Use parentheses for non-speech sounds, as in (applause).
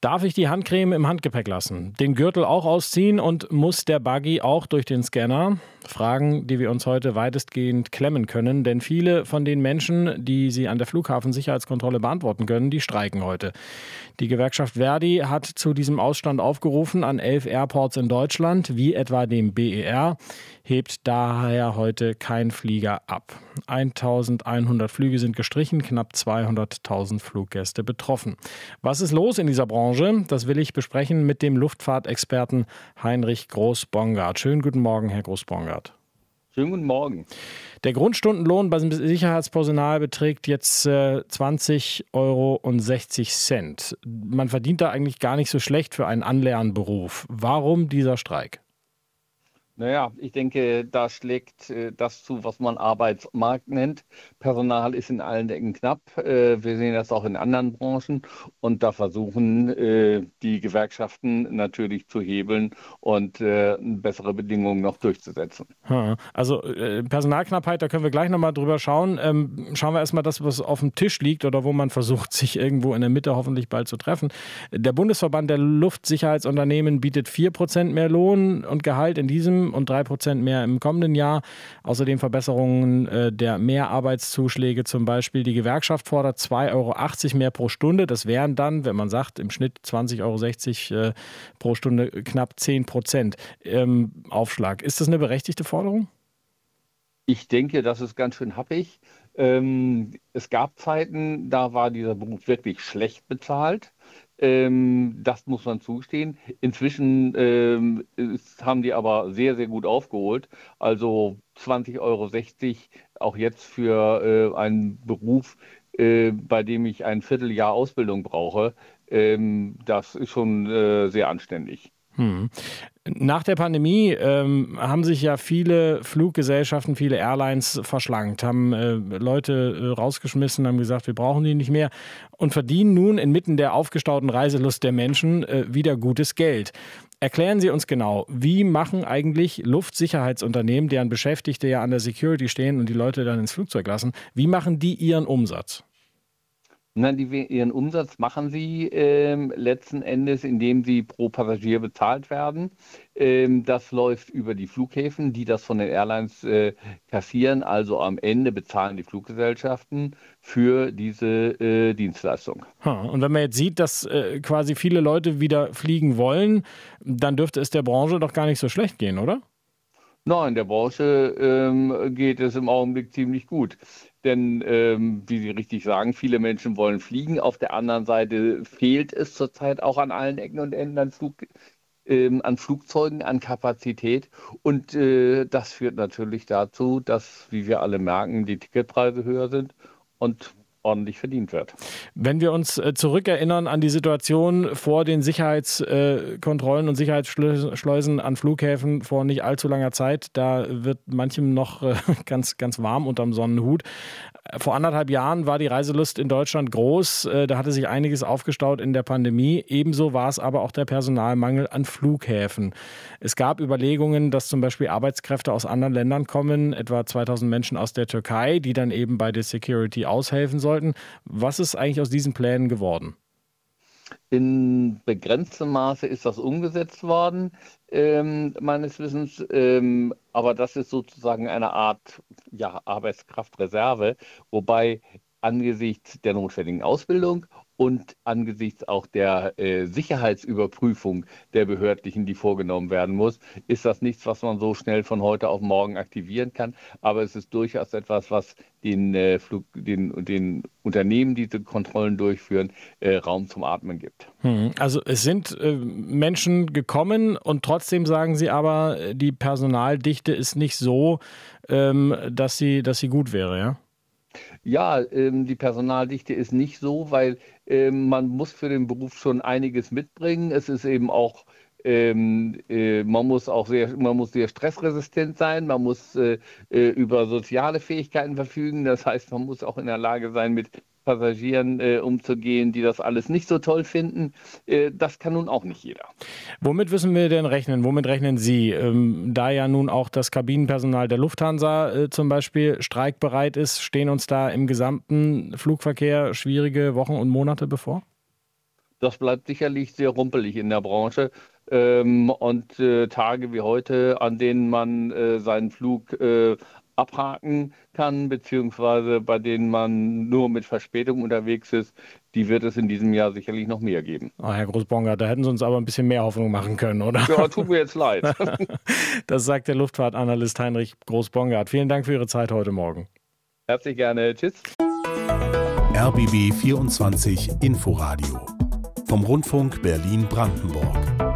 Darf ich die Handcreme im Handgepäck lassen? Den Gürtel auch ausziehen und muss der Buggy auch durch den Scanner? Fragen, die wir uns heute weitestgehend klemmen können, denn viele von den Menschen, die sie an der Flughafensicherheitskontrolle beantworten können, die streiken heute. Die Gewerkschaft Verdi hat zu diesem Ausstand aufgerufen an elf Airports in Deutschland, wie etwa dem BER, hebt daher heute kein Flieger ab. 1100 Flüge sind gestrichen, knapp 200.000 Fluggäste betroffen. Was ist los in dieser Branche? Das will ich besprechen mit dem Luftfahrtexperten Heinrich Groß-Bongard. Schönen guten Morgen, Herr Groß-Bongard. Schönen guten Morgen. Der Grundstundenlohn beim Sicherheitspersonal beträgt jetzt äh, 20,60 Euro. Man verdient da eigentlich gar nicht so schlecht für einen Anlernberuf. Warum dieser Streik? Naja, ich denke, da schlägt äh, das zu, was man Arbeitsmarkt nennt. Personal ist in allen Ecken knapp. Äh, wir sehen das auch in anderen Branchen. Und da versuchen äh, die Gewerkschaften natürlich zu hebeln und bessere Bedingungen noch durchzusetzen. Also Personalknappheit, da können wir gleich nochmal drüber schauen. Ähm, schauen wir erstmal das, was auf dem Tisch liegt oder wo man versucht, sich irgendwo in der Mitte hoffentlich bald zu treffen. Der Bundesverband der Luftsicherheitsunternehmen bietet 4% mehr Lohn und Gehalt in diesem und drei Prozent mehr im kommenden Jahr. Außerdem Verbesserungen äh, der Mehrarbeitszuschläge zum Beispiel. Die Gewerkschaft fordert 2,80 Euro mehr pro Stunde. Das wären dann, wenn man sagt, im Schnitt 20,60 Euro äh, pro Stunde knapp 10 Prozent ähm, Aufschlag. Ist das eine berechtigte Forderung? Ich denke, das ist ganz schön happig. Ähm, es gab Zeiten, da war dieser Beruf wirklich schlecht bezahlt. Ähm, das muss man zugestehen. Inzwischen ähm, ist, haben die aber sehr, sehr gut aufgeholt. Also 20,60 Euro auch jetzt für äh, einen Beruf, äh, bei dem ich ein Vierteljahr Ausbildung brauche. Ähm, das ist schon äh, sehr anständig. Hm. Nach der Pandemie ähm, haben sich ja viele Fluggesellschaften, viele Airlines verschlankt, haben äh, Leute äh, rausgeschmissen, haben gesagt, wir brauchen die nicht mehr und verdienen nun inmitten der aufgestauten Reiselust der Menschen äh, wieder gutes Geld. Erklären Sie uns genau, wie machen eigentlich Luftsicherheitsunternehmen, deren Beschäftigte ja an der Security stehen und die Leute dann ins Flugzeug lassen, wie machen die ihren Umsatz? Nein, die, ihren Umsatz machen sie ähm, letzten Endes, indem sie pro Passagier bezahlt werden. Ähm, das läuft über die Flughäfen, die das von den Airlines äh, kassieren. Also am Ende bezahlen die Fluggesellschaften für diese äh, Dienstleistung. Ha, und wenn man jetzt sieht, dass äh, quasi viele Leute wieder fliegen wollen, dann dürfte es der Branche doch gar nicht so schlecht gehen, oder? Nein, der Branche ähm, geht es im Augenblick ziemlich gut. Denn, ähm, wie Sie richtig sagen, viele Menschen wollen fliegen. Auf der anderen Seite fehlt es zurzeit auch an allen Ecken und Enden an, Flug, ähm, an Flugzeugen, an Kapazität. Und äh, das führt natürlich dazu, dass, wie wir alle merken, die Ticketpreise höher sind und ordentlich verdient wird. Wenn wir uns äh, zurückerinnern an die Situation vor den Sicherheitskontrollen und Sicherheitsschleusen an Flughäfen vor nicht allzu langer Zeit, da wird manchem noch äh, (laughs) ganz, ganz warm unterm Sonnenhut. Vor anderthalb Jahren war die Reiselust in Deutschland groß. Äh, da hatte sich einiges aufgestaut in der Pandemie. Ebenso war es aber auch der Personalmangel an Flughäfen. Es gab Überlegungen, dass zum Beispiel Arbeitskräfte aus anderen Ländern kommen, etwa 2000 Menschen aus der Türkei, die dann eben bei der Security aushelfen sollten. Was ist eigentlich aus diesen Plänen geworden? In begrenztem Maße ist das umgesetzt worden, ähm, meines Wissens. Ähm, aber das ist sozusagen eine Art ja, Arbeitskraftreserve, wobei angesichts der notwendigen Ausbildung und angesichts auch der äh, Sicherheitsüberprüfung der Behördlichen, die vorgenommen werden muss, ist das nichts, was man so schnell von heute auf morgen aktivieren kann. Aber es ist durchaus etwas, was den, äh, Flug, den, den Unternehmen, die diese Kontrollen durchführen, äh, Raum zum Atmen gibt. Hm. Also es sind äh, Menschen gekommen und trotzdem sagen Sie aber, die Personaldichte ist nicht so, ähm, dass, sie, dass sie gut wäre, ja? Ja, ähm, die Personaldichte ist nicht so, weil ähm, man muss für den Beruf schon einiges mitbringen. Es ist eben auch ähm, äh, man muss auch sehr, man muss sehr stressresistent sein, man muss äh, äh, über soziale Fähigkeiten verfügen. Das heißt, man muss auch in der Lage sein, mit Passagieren äh, umzugehen, die das alles nicht so toll finden. Äh, das kann nun auch nicht jeder. Womit müssen wir denn rechnen? Womit rechnen Sie? Ähm, da ja nun auch das Kabinenpersonal der Lufthansa äh, zum Beispiel streikbereit ist, stehen uns da im gesamten Flugverkehr schwierige Wochen und Monate bevor? das bleibt sicherlich sehr rumpelig in der Branche. Ähm, und äh, Tage wie heute, an denen man äh, seinen Flug äh, abhaken kann, beziehungsweise bei denen man nur mit Verspätung unterwegs ist, die wird es in diesem Jahr sicherlich noch mehr geben. Oh, Herr Großbonger, da hätten Sie uns aber ein bisschen mehr Hoffnung machen können, oder? Ja, tut mir jetzt leid. (laughs) das sagt der Luftfahrtanalyst Heinrich Großbongard. Vielen Dank für Ihre Zeit heute Morgen. Herzlich gerne. Tschüss. RBB 24 Inforadio vom Rundfunk Berlin-Brandenburg.